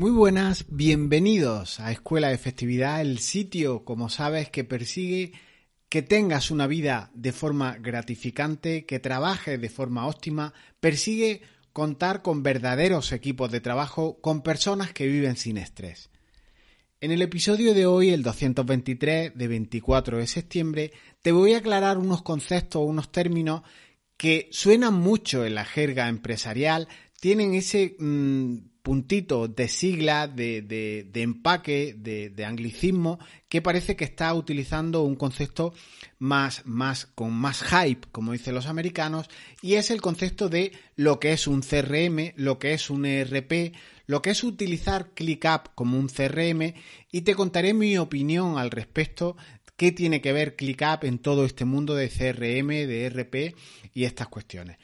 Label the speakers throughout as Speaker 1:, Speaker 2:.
Speaker 1: Muy buenas, bienvenidos a Escuela de Festividad, el sitio, como sabes, que persigue que tengas una vida de forma gratificante, que trabajes de forma óptima, persigue contar con verdaderos equipos de trabajo, con personas que viven sin estrés. En el episodio de hoy, el 223 de 24 de septiembre, te voy a aclarar unos conceptos, unos términos que suenan mucho en la jerga empresarial, tienen ese mm, puntito de sigla, de, de, empaque, de, de, anglicismo, que parece que está utilizando un concepto más, más, con más hype, como dicen los americanos, y es el concepto de lo que es un CRM, lo que es un ERP, lo que es utilizar ClickUp como un CRM, y te contaré mi opinión al respecto qué tiene que ver ClickUp en todo este mundo de CRM, de ERP y estas cuestiones.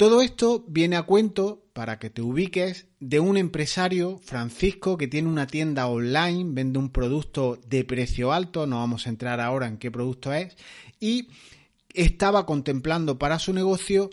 Speaker 1: Todo esto viene a cuento, para que te ubiques, de un empresario, Francisco, que tiene una tienda online, vende un producto de precio alto, no vamos a entrar ahora en qué producto es, y estaba contemplando para su negocio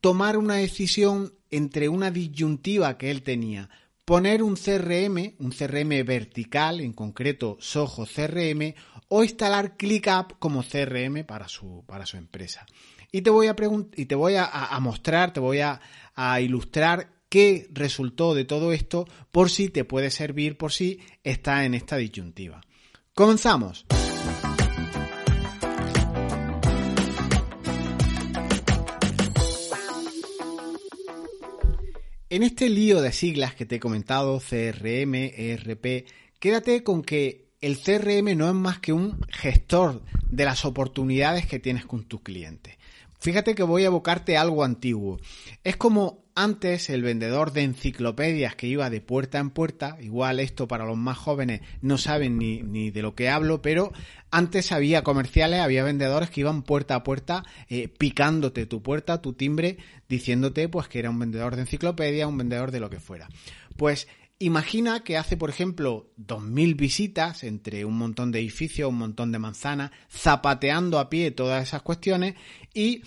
Speaker 1: tomar una decisión entre una disyuntiva que él tenía, poner un CRM, un CRM vertical, en concreto Soho CRM, o instalar ClickUp como CRM para su, para su empresa. Y te voy a, y te voy a, mostrar, te voy a, a ilustrar qué resultó de todo esto por si te puede servir, por si está en esta disyuntiva. Comenzamos. En este lío de siglas que te he comentado, CRM, ERP, quédate con que el CRM no es más que un gestor de las oportunidades que tienes con tu cliente. Fíjate que voy a evocarte algo antiguo. Es como antes el vendedor de enciclopedias que iba de puerta en puerta, igual esto para los más jóvenes no saben ni, ni de lo que hablo, pero antes había comerciales, había vendedores que iban puerta a puerta eh, picándote tu puerta, tu timbre, diciéndote pues que era un vendedor de enciclopedia, un vendedor de lo que fuera. Pues Imagina que hace, por ejemplo, 2.000 visitas entre un montón de edificios, un montón de manzanas, zapateando a pie todas esas cuestiones y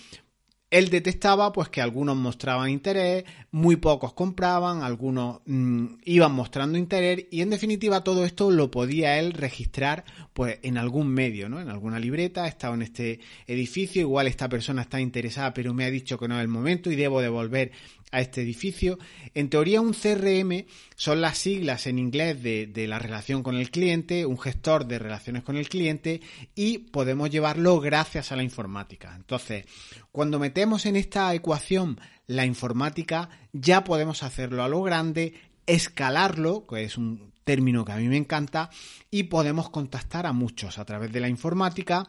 Speaker 1: él detectaba pues que algunos mostraban interés, muy pocos compraban, algunos mm, iban mostrando interés y en definitiva todo esto lo podía él registrar pues en algún medio, ¿no? En alguna libreta, he estado en este edificio, igual esta persona está interesada pero me ha dicho que no es el momento y debo devolver a este edificio. En teoría un CRM son las siglas en inglés de, de, la relación con el cliente, un gestor de relaciones con el cliente y podemos llevarlo gracias a la informática. Entonces, cuando metemos en esta ecuación la informática, ya podemos hacerlo a lo grande, escalarlo, que es un término que a mí me encanta, y podemos contactar a muchos a través de la informática,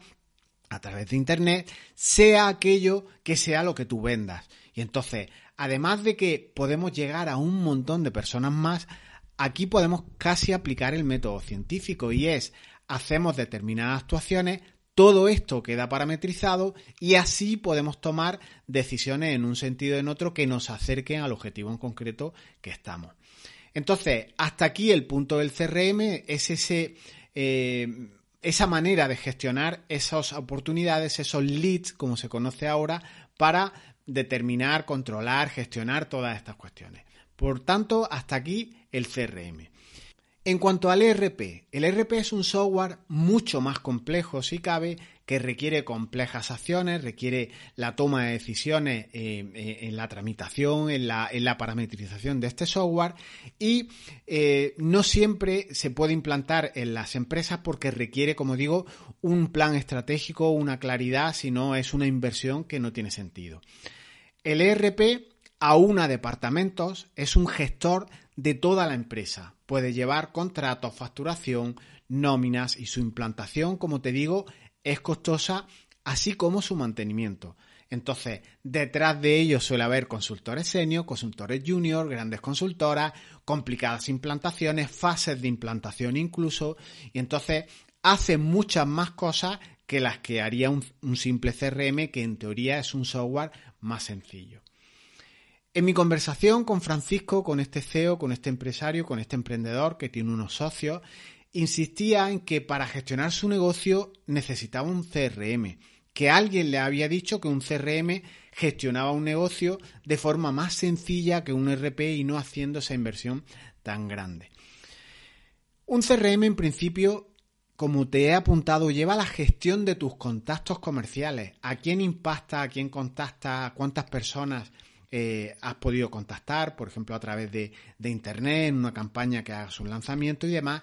Speaker 1: a través de Internet, sea aquello que sea lo que tú vendas. Y entonces, además de que podemos llegar a un montón de personas más, aquí podemos casi aplicar el método científico y es hacemos determinadas actuaciones, todo esto queda parametrizado y así podemos tomar decisiones en un sentido o en otro que nos acerquen al objetivo en concreto que estamos. Entonces, hasta aquí el punto del CRM es ese, eh, esa manera de gestionar esas oportunidades, esos leads, como se conoce ahora, para determinar, controlar, gestionar todas estas cuestiones. Por tanto, hasta aquí el CRM. En cuanto al ERP, el ERP es un software mucho más complejo, si cabe, que requiere complejas acciones, requiere la toma de decisiones eh, eh, en la tramitación, en la, parametrización de este software y eh, no siempre se puede implantar en las empresas porque requiere, como digo, un plan estratégico, una claridad, si no es una inversión que no tiene sentido. El ERP aúna departamentos, es un gestor de toda la empresa. Puede llevar contratos, facturación, nóminas y su implantación, como te digo, es costosa, así como su mantenimiento. Entonces, detrás de ello suele haber consultores senior, consultores junior, grandes consultoras, complicadas implantaciones, fases de implantación incluso, y entonces hace muchas más cosas que las que haría un, un simple CRM, que en teoría es un software más sencillo. En mi conversación con Francisco, con este CEO, con este empresario, con este emprendedor que tiene unos socios, insistía en que para gestionar su negocio necesitaba un CRM, que alguien le había dicho que un CRM gestionaba un negocio de forma más sencilla que un ERP y no haciendo esa inversión tan grande. Un CRM en principio como te he apuntado, lleva la gestión de tus contactos comerciales. ¿A quién impacta? ¿A quién contacta? ¿A cuántas personas eh, has podido contactar? Por ejemplo, a través de, de Internet, en una campaña que hagas un lanzamiento y demás.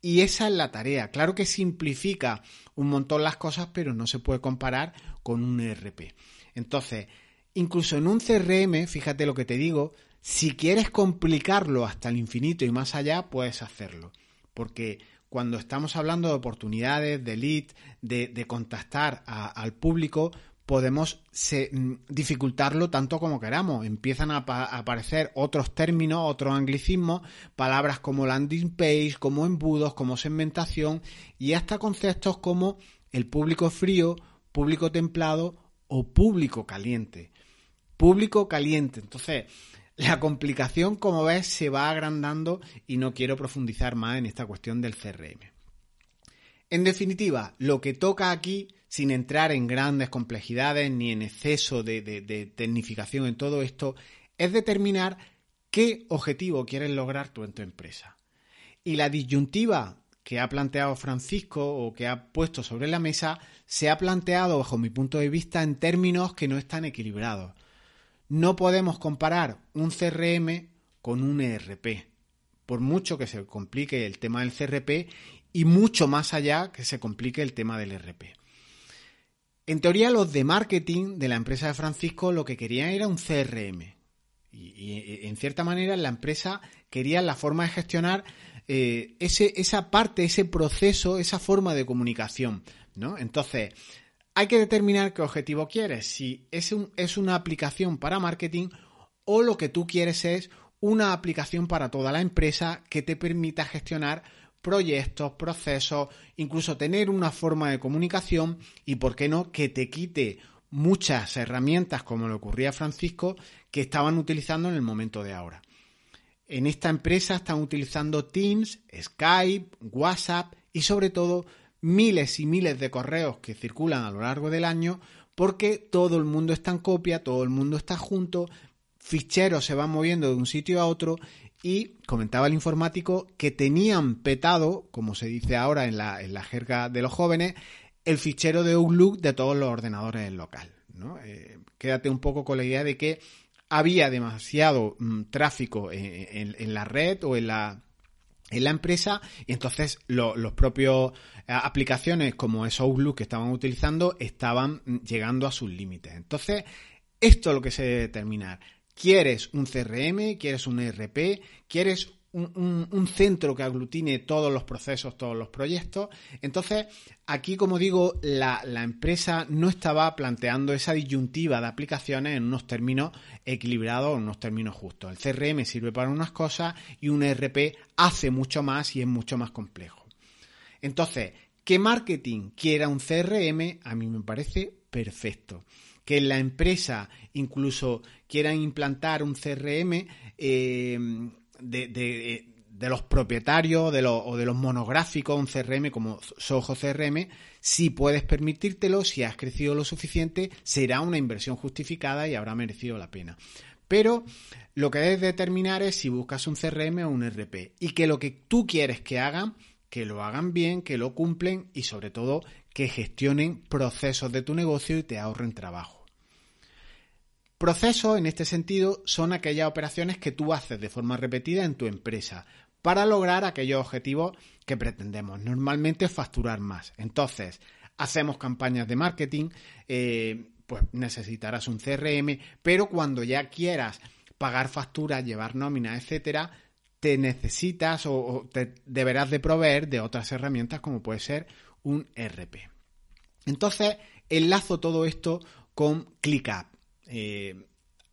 Speaker 1: Y esa es la tarea. Claro que simplifica un montón las cosas, pero no se puede comparar con un ERP. Entonces, incluso en un CRM, fíjate lo que te digo, si quieres complicarlo hasta el infinito y más allá, puedes hacerlo. Porque cuando estamos hablando de oportunidades, de lead, de, contactar al público, podemos mm, dificultarlo tanto como queramos. Empiezan a, aparecer otros términos, otros anglicismos, palabras como landing page, como embudos, como segmentación y hasta conceptos como el público frío, público templado o público caliente. Público caliente. Entonces, la complicación, como ves, se va agrandando y no quiero profundizar más en esta cuestión del CRM. En definitiva, lo que toca aquí, sin entrar en grandes complejidades ni en exceso de, tecnificación en todo esto, es determinar qué objetivo quieres lograr tú en tu empresa. Y la disyuntiva que ha planteado Francisco o que ha puesto sobre la mesa se ha planteado, bajo mi punto de vista, en términos que no están equilibrados. No podemos comparar un CRM con un ERP, por mucho que se complique el tema del CRP y mucho más allá que se complique el tema del ERP. En teoría, los de marketing de la empresa de Francisco lo que querían era un CRM. Y, en cierta manera la empresa quería la forma de gestionar eh, ese, esa parte, ese proceso, esa forma de comunicación. ¿no? Entonces, hay que determinar qué objetivo quieres, si es, es una aplicación para marketing o lo que tú quieres es una aplicación para toda la empresa que te permita gestionar proyectos, procesos, incluso tener una forma de comunicación y, ¿por qué no?, que te quite muchas herramientas, como le ocurría a Francisco, que estaban utilizando en el momento de ahora. En esta empresa están utilizando Teams, Skype, WhatsApp y sobre todo miles y miles de correos que circulan a lo largo del año porque todo el mundo está en copia, todo el mundo está junto, ficheros se van moviendo de un sitio a otro y comentaba el informático que tenían petado, como se dice ahora en la, en la jerga de los jóvenes, el fichero de Outlook de todos los ordenadores del local. Eh, quédate un poco con la idea de que había demasiado mm, tráfico en, la red o en la, empresa y entonces los propios eh, aplicaciones como esos Outlook que estaban utilizando estaban llegando a sus límites. Entonces, esto es lo que se debe determinar. ¿Quieres un CRM? ¿Quieres un ERP? ¿Quieres un, centro que aglutine todos los procesos, todos los proyectos. Entonces, aquí, como digo, la, empresa no estaba planteando esa disyuntiva de aplicaciones en unos términos equilibrados, en unos términos justos. El CRM sirve para unas cosas y un ERP hace mucho más y es mucho más complejo. Entonces, que marketing quiera un CRM, a mí me parece perfecto. Que la empresa incluso quiera implantar un CRM, eh, de, los propietarios de o de los monográficos, un CRM como Soho CRM, si puedes permitírtelo, si has crecido lo suficiente, será una inversión justificada y habrá merecido la pena. Pero lo que debes determinar es si buscas un CRM o un RP y que lo que tú quieres que hagan, que lo hagan bien, que lo cumplen y sobre todo que gestionen procesos de tu negocio y te ahorren trabajo. Procesos, en este sentido, son aquellas operaciones que tú haces de forma repetida en tu empresa para lograr aquellos objetivos que pretendemos. Normalmente facturar más. Entonces, hacemos campañas de marketing, eh, pues necesitarás un CRM, pero cuando ya quieras pagar facturas, llevar nóminas, etcétera, te necesitas o, te deberás de proveer de otras herramientas como puede ser un RP. Entonces, enlazo todo esto con ClickUp. Eh,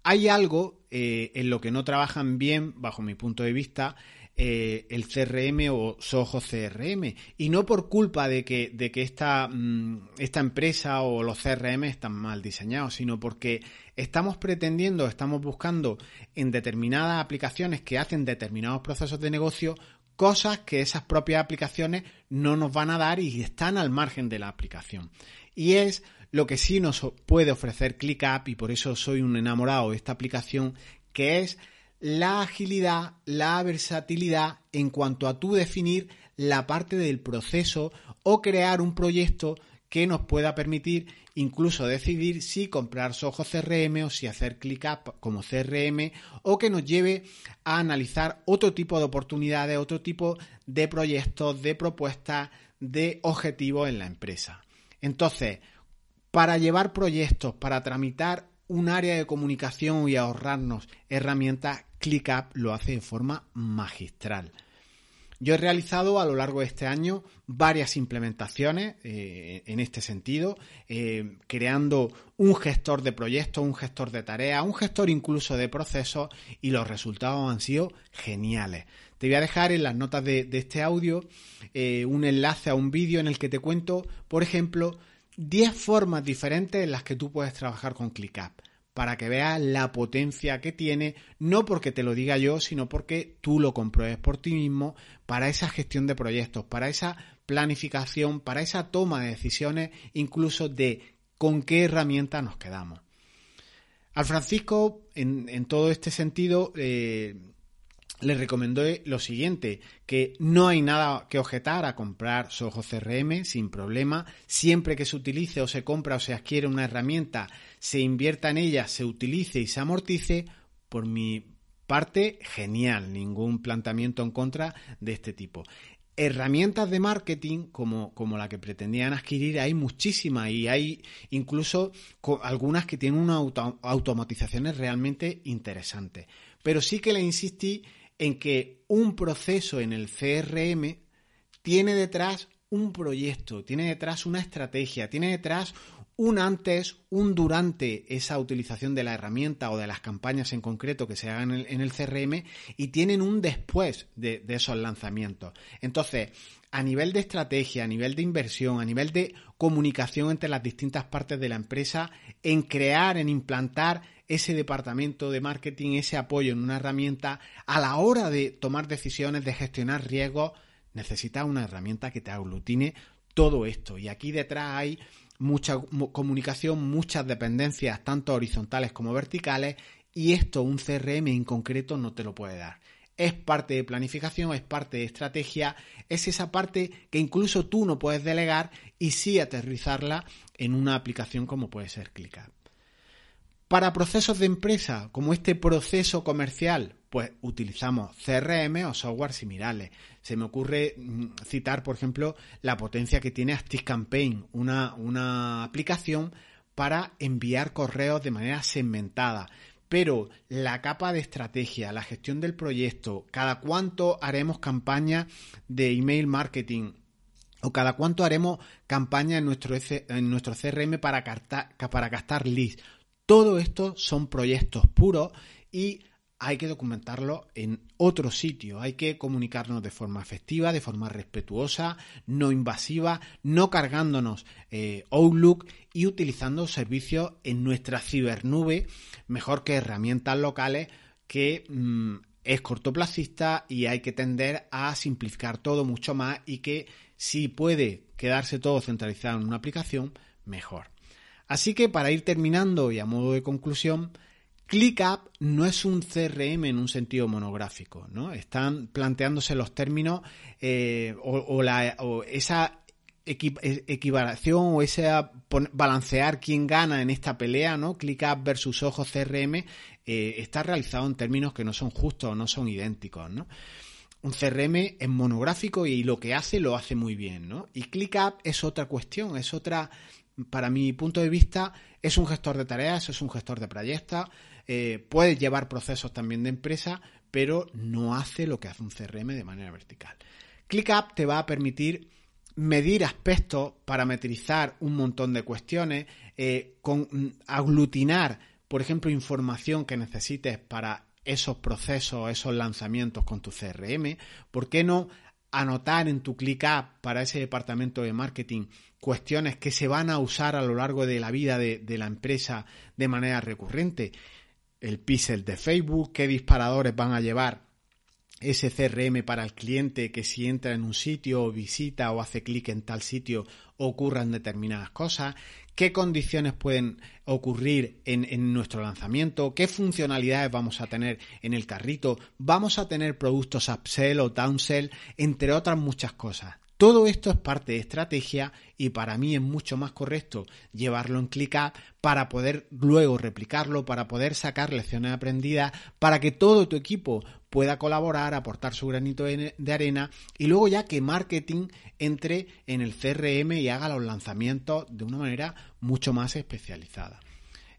Speaker 1: hay algo eh, en lo que no trabajan bien, bajo mi punto de vista, eh, el CRM o Soho CRM. Y no por culpa de que, de que esta, mm, esta empresa o los CRM están mal diseñados, sino porque estamos pretendiendo, estamos buscando en determinadas aplicaciones que hacen determinados procesos de negocio cosas que esas propias aplicaciones no nos van a dar y están al margen de la aplicación. Y es lo que sí nos puede ofrecer ClickUp, y por eso soy un enamorado de esta aplicación, que es la agilidad, la versatilidad en cuanto a tú definir la parte del proceso o crear un proyecto que nos pueda permitir incluso decidir si comprar Soho CRM o si hacer ClickUp como CRM o que nos lleve a analizar otro tipo de oportunidades, otro tipo de proyectos, de propuestas, de objetivos en la empresa. Entonces, para llevar proyectos, para tramitar un área de comunicación y ahorrarnos herramientas, ClickUp lo hace de forma magistral. Yo he realizado a lo largo de este año varias implementaciones eh, en este sentido, eh, creando un gestor de proyectos, un gestor de tareas, un gestor incluso de procesos y los resultados han sido geniales. Te voy a dejar en las notas de, este audio eh, un enlace a un vídeo en el que te cuento, por ejemplo, 10 formas diferentes en las que tú puedes trabajar con ClickUp para que veas la potencia que tiene, no porque te lo diga yo, sino porque tú lo compruebes por ti mismo para esa gestión de proyectos, para esa planificación, para esa toma de decisiones, incluso de con qué herramienta nos quedamos. Al Francisco, en, todo este sentido, eh, le recomendó lo siguiente, que no hay nada que objetar a comprar Soho CRM sin problema, siempre que se utilice o se compra o se adquiere una herramienta, se invierta en ella, se utilice y se amortice, por mi parte, genial, ningún planteamiento en contra de este tipo. Herramientas de marketing como, como la que pretendían adquirir hay muchísimas y hay incluso algunas que tienen unas automatizaciones realmente interesantes. Pero sí que le insistí en que un proceso en el CRM tiene detrás un proyecto, tiene detrás una estrategia, tiene detrás un antes, un durante esa utilización de la herramienta o de las campañas en concreto que se hagan en el, CRM y tienen un después de, de, esos lanzamientos. Entonces, a nivel de estrategia, a nivel de inversión, a nivel de comunicación entre las distintas partes de la empresa, en crear, en implantar ese departamento de marketing, ese apoyo en una herramienta, a la hora de tomar decisiones, de gestionar riesgos, necesitas una herramienta que te aglutine todo esto. Y aquí detrás hay mucha comunicación, muchas dependencias, tanto horizontales como verticales, y esto un CRM en concreto no te lo puede dar. Es parte de planificación, es parte de estrategia, es esa parte que incluso tú no puedes delegar y sí aterrizarla en una aplicación como puede ser ClickUp. Para procesos de empresa, como este proceso comercial, pues utilizamos CRM o software similares. Se me ocurre mm, citar, por ejemplo, la potencia que tiene ActiveCampaign, una, una aplicación para enviar correos de manera segmentada. Pero la capa de estrategia, la gestión del proyecto, cada cuánto haremos campaña de email marketing, o cada cuánto haremos campaña en nuestro, en nuestro CRM para, para gastar leads. Todo esto son proyectos puros y hay que documentarlo en otro sitio, hay que comunicarnos de forma efectiva, de forma respetuosa, no invasiva, no cargándonos eh, Outlook y utilizando servicios en nuestra cibernube, mejor que herramientas locales que mm, es cortoplacista y hay que tender a simplificar todo mucho más y que si puede quedarse todo centralizado en una aplicación, mejor. Así que para ir terminando y a modo de conclusión, ClickUp no es un CRM en un sentido monográfico, ¿no? Están planteándose los términos eh, o, esa equivalación o ese balancear quién gana en esta pelea, ¿no? ClickUp versus Ojo CRM eh, está realizado en términos que no son justos o no son idénticos, ¿no? Un CRM es monográfico y lo que hace lo hace muy bien, ¿no? Y ClickUp es otra cuestión, es otra para mi punto de vista, es un gestor de tareas, es un gestor de proyectos, eh, puede llevar procesos también de empresa, pero no hace lo que hace un CRM de manera vertical. ClickUp te va a permitir medir aspectos, parametrizar un montón de cuestiones, eh, mm, aglutinar, por ejemplo, información que necesites para esos procesos, esos lanzamientos con tu CRM. ¿Por qué no anotar en tu ClickUp para ese departamento de marketing cuestiones que se van a usar a lo largo de la vida de, la empresa de manera recurrente. El pixel de Facebook, qué disparadores van a llevar ese CRM para el cliente que si entra en un sitio o visita o hace clic en tal sitio ocurran determinadas cosas, qué condiciones pueden ocurrir en, nuestro lanzamiento, qué funcionalidades vamos a tener en el carrito, vamos a tener productos upsell o downsell, entre otras muchas cosas. Todo esto es parte de estrategia y para mí es mucho más correcto llevarlo en ClickUp para poder luego replicarlo, para poder sacar lecciones aprendidas, para que todo tu equipo pueda colaborar, aportar su granito de arena y luego ya que marketing entre en el CRM y haga los lanzamientos de una manera mucho más especializada.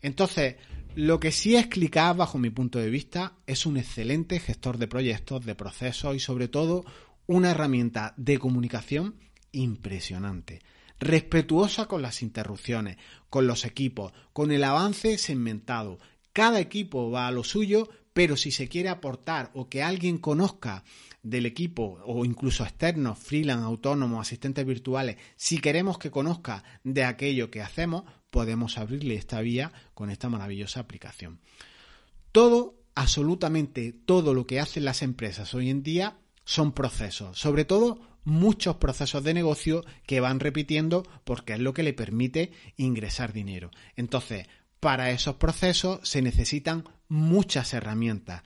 Speaker 1: Entonces, lo que sí es ClickUp bajo mi punto de vista es un excelente gestor de proyectos, de procesos y sobre todo una herramienta de comunicación impresionante, respetuosa con las interrupciones, con los equipos, con el avance segmentado. Cada equipo va a lo suyo, pero si se quiere aportar o que alguien conozca del equipo o incluso externos, freelance, autónomos, asistentes virtuales, si queremos que conozca de aquello que hacemos, podemos abrirle esta vía con esta maravillosa aplicación. Todo, absolutamente todo lo que hacen las empresas hoy en día son procesos, sobre todo muchos procesos de negocio que van repitiendo porque es lo que le permite ingresar dinero. Entonces, para esos procesos se necesitan muchas herramientas.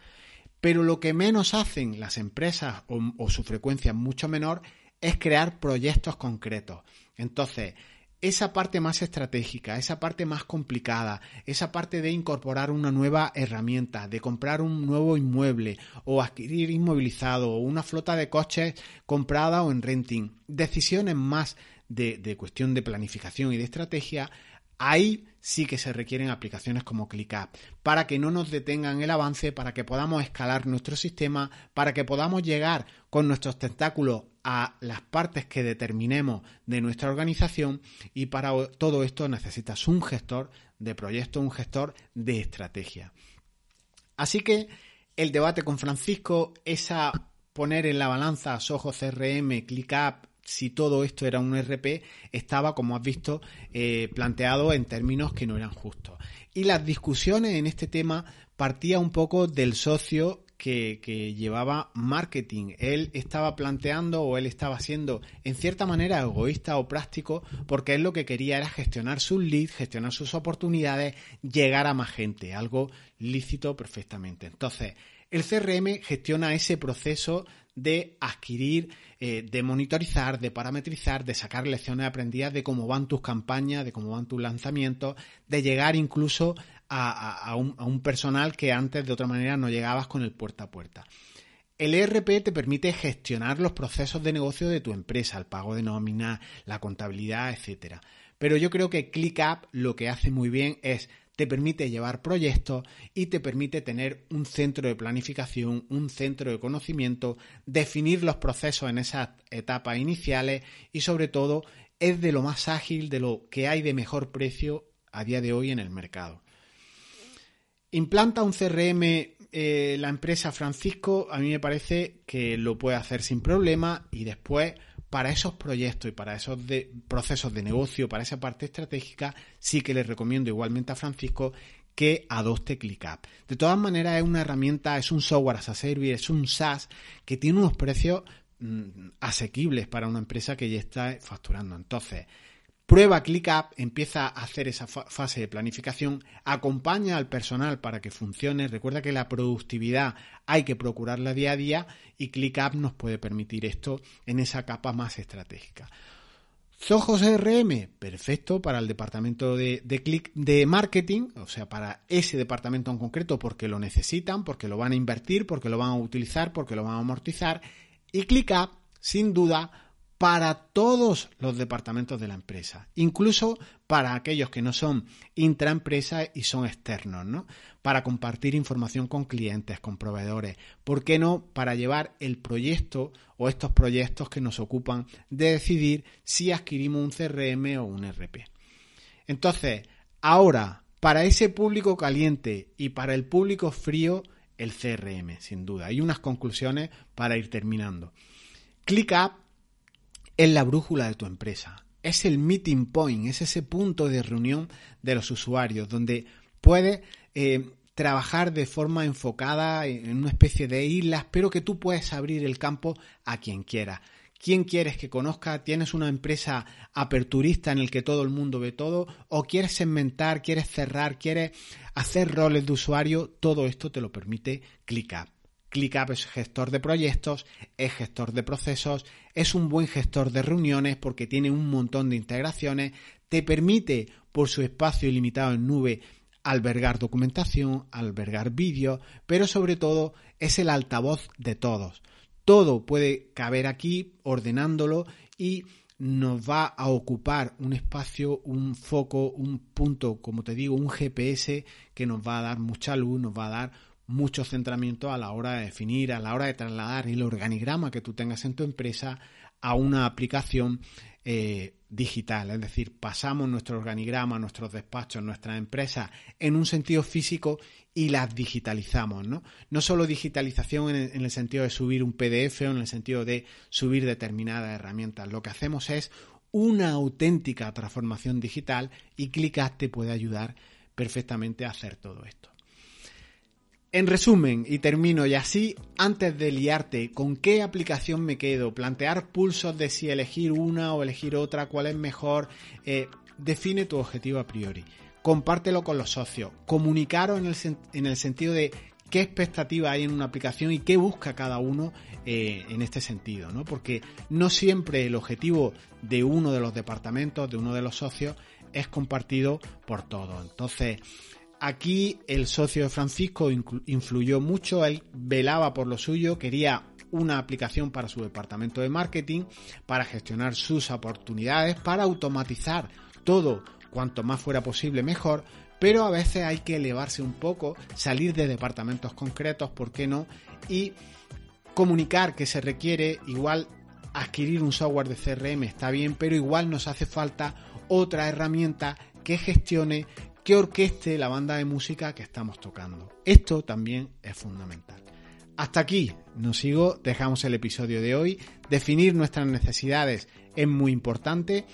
Speaker 1: Pero lo que menos hacen las empresas o, o su frecuencia es mucho menor es crear proyectos concretos. Entonces, esa parte más estratégica, esa parte más complicada, esa parte de incorporar una nueva herramienta, de comprar un nuevo inmueble o adquirir inmovilizado o una flota de coches comprada o en renting, decisiones más de, de cuestión de planificación y de estrategia, ahí sí que se requieren aplicaciones como ClickUp para que no nos detengan el avance, para que podamos escalar nuestro sistema, para que podamos llegar con nuestros tentáculos a las partes que determinemos de nuestra organización y para todo esto necesitas un gestor de proyecto, un gestor de estrategia. Así que el debate con Francisco, esa poner en la balanza Soho CRM, ClickUp, si todo esto era un RP, estaba, como has visto, eh, planteado en términos que no eran justos. Y las discusiones en este tema partía un poco del socio que, llevaba marketing. Él estaba planteando o él estaba siendo en cierta manera egoísta o práctico porque él lo que quería era gestionar sus leads, gestionar sus oportunidades, llegar a más gente, algo lícito perfectamente. Entonces, el CRM gestiona ese proceso de adquirir, eh, de monitorizar, de parametrizar, de sacar lecciones aprendidas de cómo van tus campañas, de cómo van tus lanzamientos, de llegar incluso a, un, personal que antes de otra manera no llegabas con el puerta a puerta. El ERP te permite gestionar los procesos de negocio de tu empresa, el pago de nómina, la contabilidad, etcétera. Pero yo creo que ClickUp lo que hace muy bien es te permite llevar proyectos y te permite tener un centro de planificación, un centro de conocimiento, definir los procesos en esas etapas iniciales y sobre todo es de lo más ágil, de lo que hay de mejor precio a día de hoy en el mercado. Implanta un CRM eh, la empresa Francisco, a mí me parece que lo puede hacer sin problema y después para esos proyectos y para esos procesos de negocio, para esa parte estratégica, sí que les recomiendo igualmente a Francisco que adopte ClickUp. De todas maneras, es una herramienta, es un software as a service, es un SaaS que tiene unos precios mm, asequibles para una empresa que ya está facturando. Entonces, Prueba ClickUp, empieza a hacer esa fase de planificación, acompaña al personal para que funcione. Recuerda que la productividad hay que procurarla día a día y ClickUp nos puede permitir esto en esa capa más estratégica. Zoho CRM, perfecto para el departamento de, de marketing, o sea, para ese departamento en concreto porque lo necesitan, porque lo van a invertir, porque lo van a utilizar, porque lo van a amortizar. Y ClickUp, sin duda, para todos los departamentos de la empresa, incluso para aquellos que no son intraempresa y son externos, ¿no? Para compartir información con clientes, con proveedores, ¿por qué no para llevar el proyecto o estos proyectos que nos ocupan de decidir si adquirimos un CRM o un RP? Entonces, ahora, para ese público caliente y para el público frío, el CRM, sin duda. Hay unas conclusiones para ir terminando. ClickUp es la brújula de tu empresa. Es el meeting point, es ese punto de reunión de los usuarios donde puedes eh, trabajar de forma enfocada en una especie de islas, pero que tú puedes abrir el campo a quien quiera. ¿Quién quieres que conozca? ¿Tienes una empresa aperturista en el que todo el mundo ve todo? ¿O quieres segmentar, quieres cerrar, quieres hacer roles de usuario? Todo esto te lo permite ClickUp. ClickUp es gestor de proyectos, es gestor de procesos, es un buen gestor de reuniones porque tiene un montón de integraciones, te permite, por su espacio ilimitado en nube, albergar documentación, albergar vídeos, pero sobre todo es el altavoz de todos. Todo puede caber aquí ordenándolo y nos va a ocupar un espacio, un foco, un punto, como te digo, un GPS que nos va a dar mucha luz, nos va a dar mucho centramiento a la hora de definir, a la hora de trasladar el organigrama que tú tengas en tu empresa a una aplicación eh, digital, es decir, pasamos nuestro organigrama, nuestros despachos, nuestras empresas en un sentido físico y las digitalizamos, ¿no? No solo digitalización en el, sentido de subir un PDF o en el sentido de subir determinadas herramientas, lo que hacemos es una auténtica transformación digital y Clickat te puede ayudar perfectamente a hacer todo esto. En resumen, y termino y así, antes de liarte con qué aplicación me quedo, plantear pulsos de si elegir una o elegir otra, cuál es mejor, eh, define tu objetivo a priori, compártelo con los socios, comunicaros en el, sentido de qué expectativa hay en una aplicación y qué busca cada uno eh, en este sentido, ¿no? Porque no siempre el objetivo de uno de los departamentos, de uno de los socios, es compartido por todos. Entonces, Aquí el socio de Francisco influyó mucho, él velaba por lo suyo, quería una aplicación para su departamento de marketing, para gestionar sus oportunidades, para automatizar todo cuanto más fuera posible mejor, pero a veces hay que elevarse un poco, salir de departamentos concretos, ¿por qué no? Y comunicar que se requiere igual adquirir un software de CRM está bien, pero igual nos hace falta otra herramienta que gestione que orqueste la banda de música que estamos tocando. Esto también es fundamental. Hasta aquí, nos sigo, dejamos el episodio de hoy. Definir nuestras necesidades es muy importante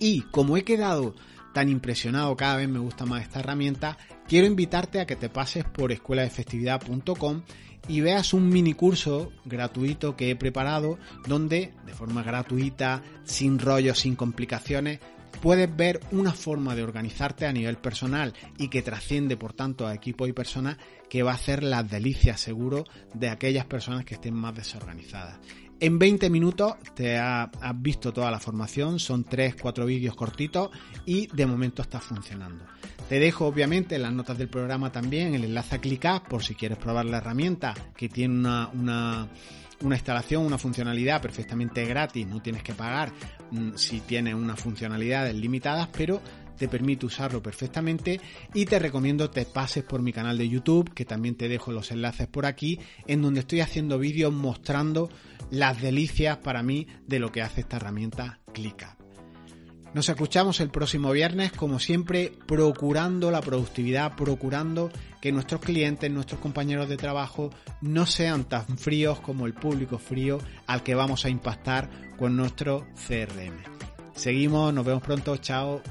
Speaker 1: y como he quedado tan impresionado, cada vez me gusta más esta herramienta, quiero invitarte a que te pases por escueladefestividad.com y veas un mini curso gratuito que he preparado donde de forma gratuita, sin rollos, sin complicaciones, puedes ver una forma de organizarte a nivel personal y que trasciende por tanto a equipo y personas que va a hacer las delicias seguro de aquellas personas que estén más desorganizadas. En 20 minutos te has visto toda la formación, son 3-4 vídeos cortitos y de momento está funcionando. Te dejo obviamente en las notas del programa también el enlace a clicar por si quieres probar la herramienta que tiene una, una una instalación, una funcionalidad perfectamente gratis, no tienes que pagar mm, si tienes unas funcionalidades limitadas, pero te permite usarlo perfectamente y te recomiendo te pases por mi canal de YouTube, que también te dejo los enlaces por aquí, en donde estoy haciendo vídeos mostrando las delicias para mí de lo que hace esta herramienta ClickUp. Nos escuchamos el próximo viernes, como siempre, procurando la productividad, procurando que nuestros clientes, nuestros compañeros de trabajo no sean tan fríos como el público frío al que vamos a impactar con nuestro CRM. Seguimos, nos vemos pronto, chao.